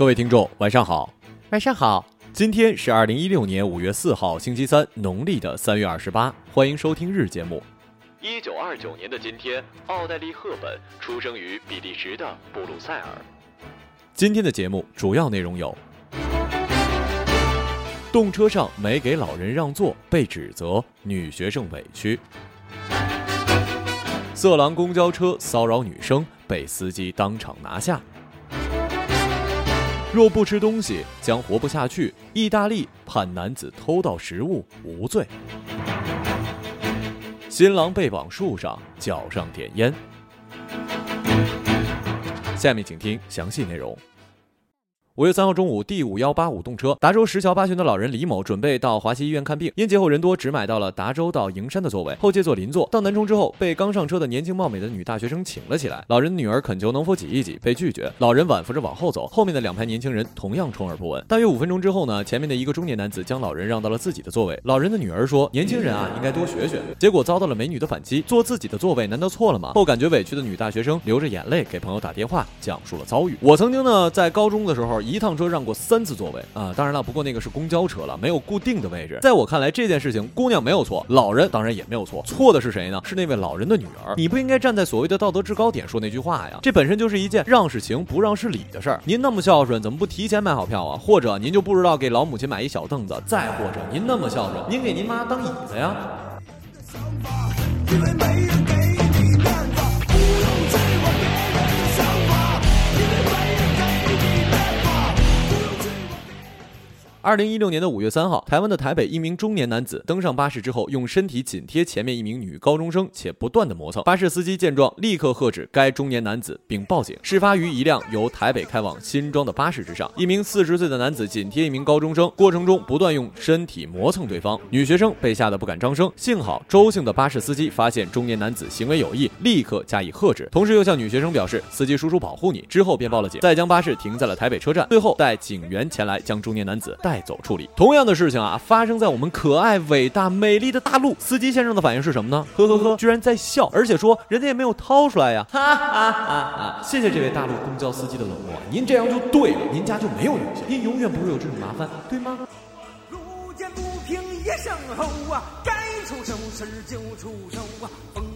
各位听众，晚上好，晚上好，今天是二零一六年五月四号，星期三，农历的三月二十八，欢迎收听日节目。一九二九年的今天，奥黛丽·赫本出生于比利时的布鲁塞尔。今天的节目主要内容有：动车上没给老人让座被指责，女学生委屈；色狼公交车骚扰女生被司机当场拿下。若不吃东西将活不下去。意大利判男子偷盗食物无罪。新郎被绑树上，脚上点烟。下面请听详细内容。五月三号中午，第五幺八五动车，达州石桥八旬的老人李某准备到华西医院看病，因节后人多，只买到了达州到营山的座位，后借座邻座。到南充之后，被刚上车的年轻貌美的女大学生请了起来。老人的女儿恳求能否挤一挤，被拒绝。老人挽扶着往后走，后面的两排年轻人同样充耳不闻。大约五分钟之后呢，前面的一个中年男子将老人让到了自己的座位。老人的女儿说：“年轻人啊，应该多学学。”结果遭到了美女的反击，坐自己的座位难道错了吗？后感觉委屈的女大学生流着眼泪给朋友打电话，讲述了遭遇。我曾经呢，在高中的时候，一趟车让过。三次座位啊，当然了，不过那个是公交车了，没有固定的位置。在我看来，这件事情姑娘没有错，老人当然也没有错，错的是谁呢？是那位老人的女儿。你不应该站在所谓的道德制高点说那句话呀，这本身就是一件让是情不让是理的事儿。您那么孝顺，怎么不提前买好票啊？或者您就不知道给老母亲买一小凳子？再或者您那么孝顺，您给您妈当椅子呀？二零一六年的五月三号，台湾的台北一名中年男子登上巴士之后，用身体紧贴前面一名女高中生，且不断的磨蹭。巴士司机见状，立刻喝止该中年男子，并报警。事发于一辆由台北开往新庄的巴士之上，一名四十岁的男子紧贴一名高中生，过程中不断用身体磨蹭对方。女学生被吓得不敢张声，幸好周姓的巴士司机发现中年男子行为有异，立刻加以喝止，同时又向女学生表示：“司机叔叔保护你。”之后便报了警，再将巴士停在了台北车站，最后带警员前来将中年男子带走处理。同样的事情啊，发生在我们可爱、伟大、美丽的大陆。司机先生的反应是什么呢？呵呵呵，居然在笑，而且说人家也没有掏出来呀！哈哈哈哈！谢谢这位大陆公交司机的冷漠，您这样就对了，您家就没有女性，您永远不会有这种麻烦，对吗？路见不平一声吼啊，该出手时就出手啊，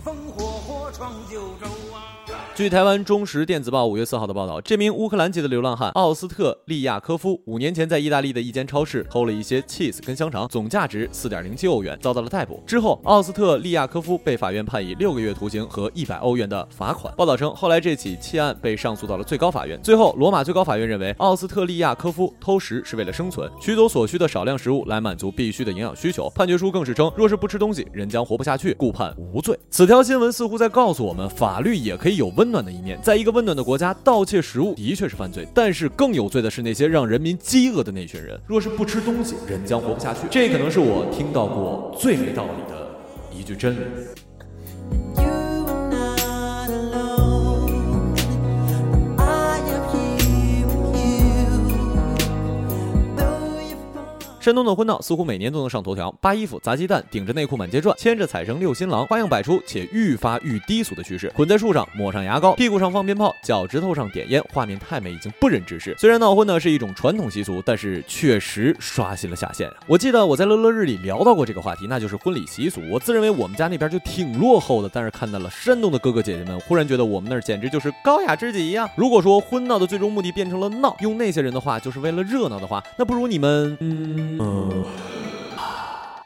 风火火闯九州啊。据台湾中时电子报五月四号的报道，这名乌克兰籍的流浪汉奥斯特利亚科夫五年前在意大利的一间超市偷了一些 cheese 跟香肠，总价值四点零七欧元，遭到了逮捕。之后，奥斯特利亚科夫被法院判以六个月徒刑和一百欧元的罚款。报道称，后来这起窃案被上诉到了最高法院。最后，罗马最高法院认为，奥斯特利亚科夫偷食是为了生存，取走所需的少量食物来满足必须的营养需求。判决书更是称，若是不吃东西，人将活不下去，故判无罪。此这条新闻似乎在告诉我们，法律也可以有温暖的一面。在一个温暖的国家，盗窃食物的确是犯罪，但是更有罪的是那些让人民饥饿的那群人。若是不吃东西，人将活不下去。这可能是我听到过最没道理的一句真理。山东的婚闹似乎每年都能上头条，扒衣服、砸鸡蛋、顶着内裤满街转，牵着彩绳遛新郎，花样百出，且愈发愈低俗的趋势。捆在树上，抹上牙膏，屁股上放鞭炮，脚趾头上点烟，画面太美，已经不忍直视。虽然闹婚呢是一种传统习俗，但是确实刷新了下限。我记得我在乐乐日里聊到过这个话题，那就是婚礼习俗。我自认为我们家那边就挺落后的，但是看到了山东的哥哥姐姐们，忽然觉得我们那儿简直就是高雅之极呀。如果说婚闹的最终目的变成了闹，用那些人的话就是为了热闹的话，那不如你们，嗯。嗯，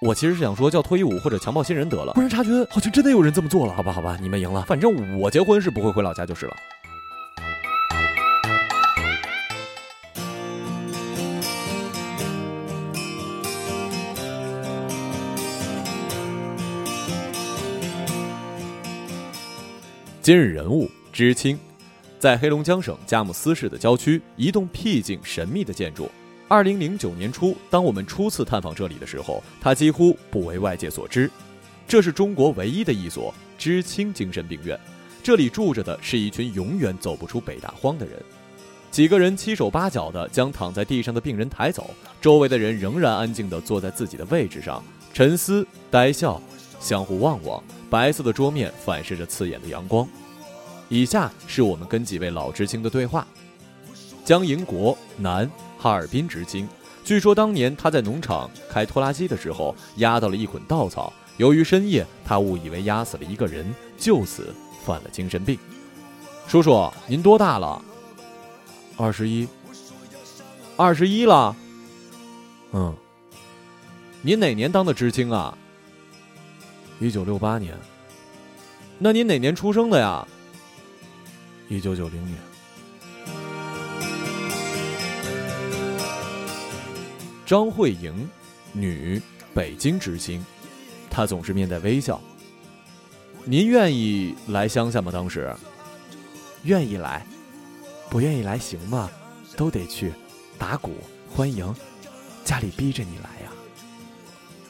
我其实是想说叫脱衣舞或者强暴新人得了，忽然察觉好像真的有人这么做了。好吧，好吧，你们赢了，反正我结婚是不会回老家就是了。今日人物知青，在黑龙江省佳木斯市的郊区，一栋僻静神秘的建筑。二零零九年初，当我们初次探访这里的时候，它几乎不为外界所知。这是中国唯一的一所知青精神病院，这里住着的是一群永远走不出北大荒的人。几个人七手八脚地将躺在地上的病人抬走，周围的人仍然安静地坐在自己的位置上，沉思、呆笑，相互望望。白色的桌面反射着刺眼的阳光。以下是我们跟几位老知青的对话：江银国，男，哈尔滨知青。据说当年他在农场开拖拉机的时候，压到了一捆稻草。由于深夜，他误以为压死了一个人，就此犯了精神病。叔叔，您多大了？二十一，二十一了。嗯，您哪年当的知青啊？一九六八年。那您哪年出生的呀？一九九零年。张慧莹，女，北京知青，她总是面带微笑。您愿意来乡下吗？当时，愿意来。不愿意来行吗？都得去，打鼓欢迎，家里逼着你来呀。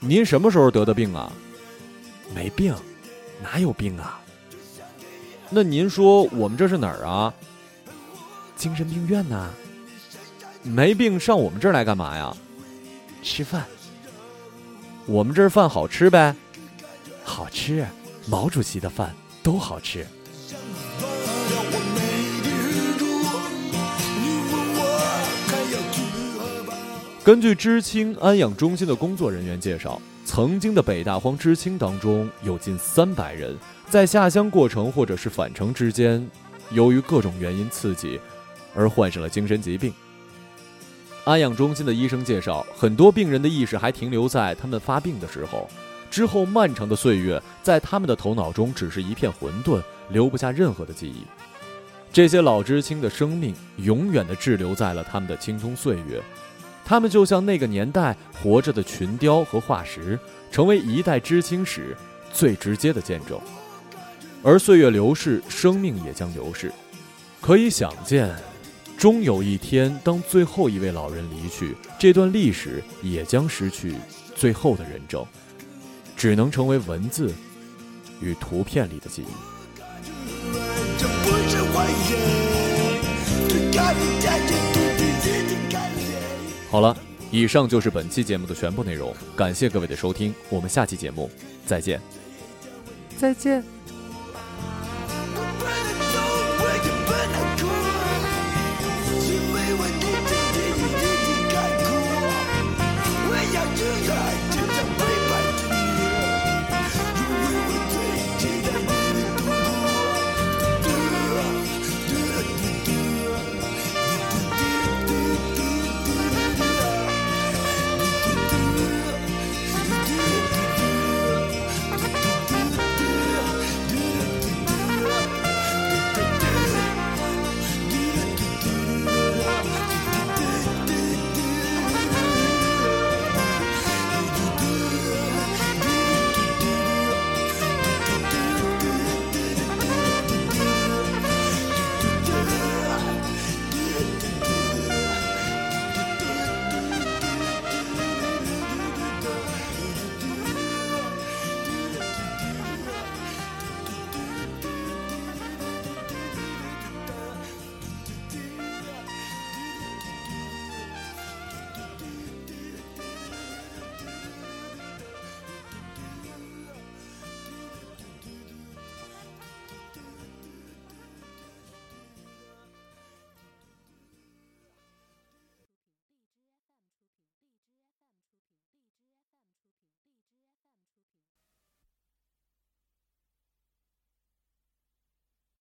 您什么时候得的病啊？没病，哪有病啊？那您说我们这是哪儿啊？精神病院呐。没病上我们这儿来干嘛呀？吃饭。我们这儿饭好吃呗？好吃，毛主席的饭都好吃。根据知青安养中心的工作人员介绍，曾经的北大荒知青当中，有近三百人在下乡过程或者是返程之间，由于各种原因刺激，而患上了精神疾病。安养中心的医生介绍，很多病人的意识还停留在他们发病的时候，之后漫长的岁月，在他们的头脑中只是一片混沌，留不下任何的记忆。这些老知青的生命，永远的滞留在了他们的青葱岁月。他们就像那个年代活着的群雕和化石，成为一代知青史最直接的见证。而岁月流逝，生命也将流逝。可以想见，终有一天，当最后一位老人离去，这段历史也将失去最后的人证，只能成为文字与图片里的记忆。好了，以上就是本期节目的全部内容，感谢各位的收听，我们下期节目再见。再见。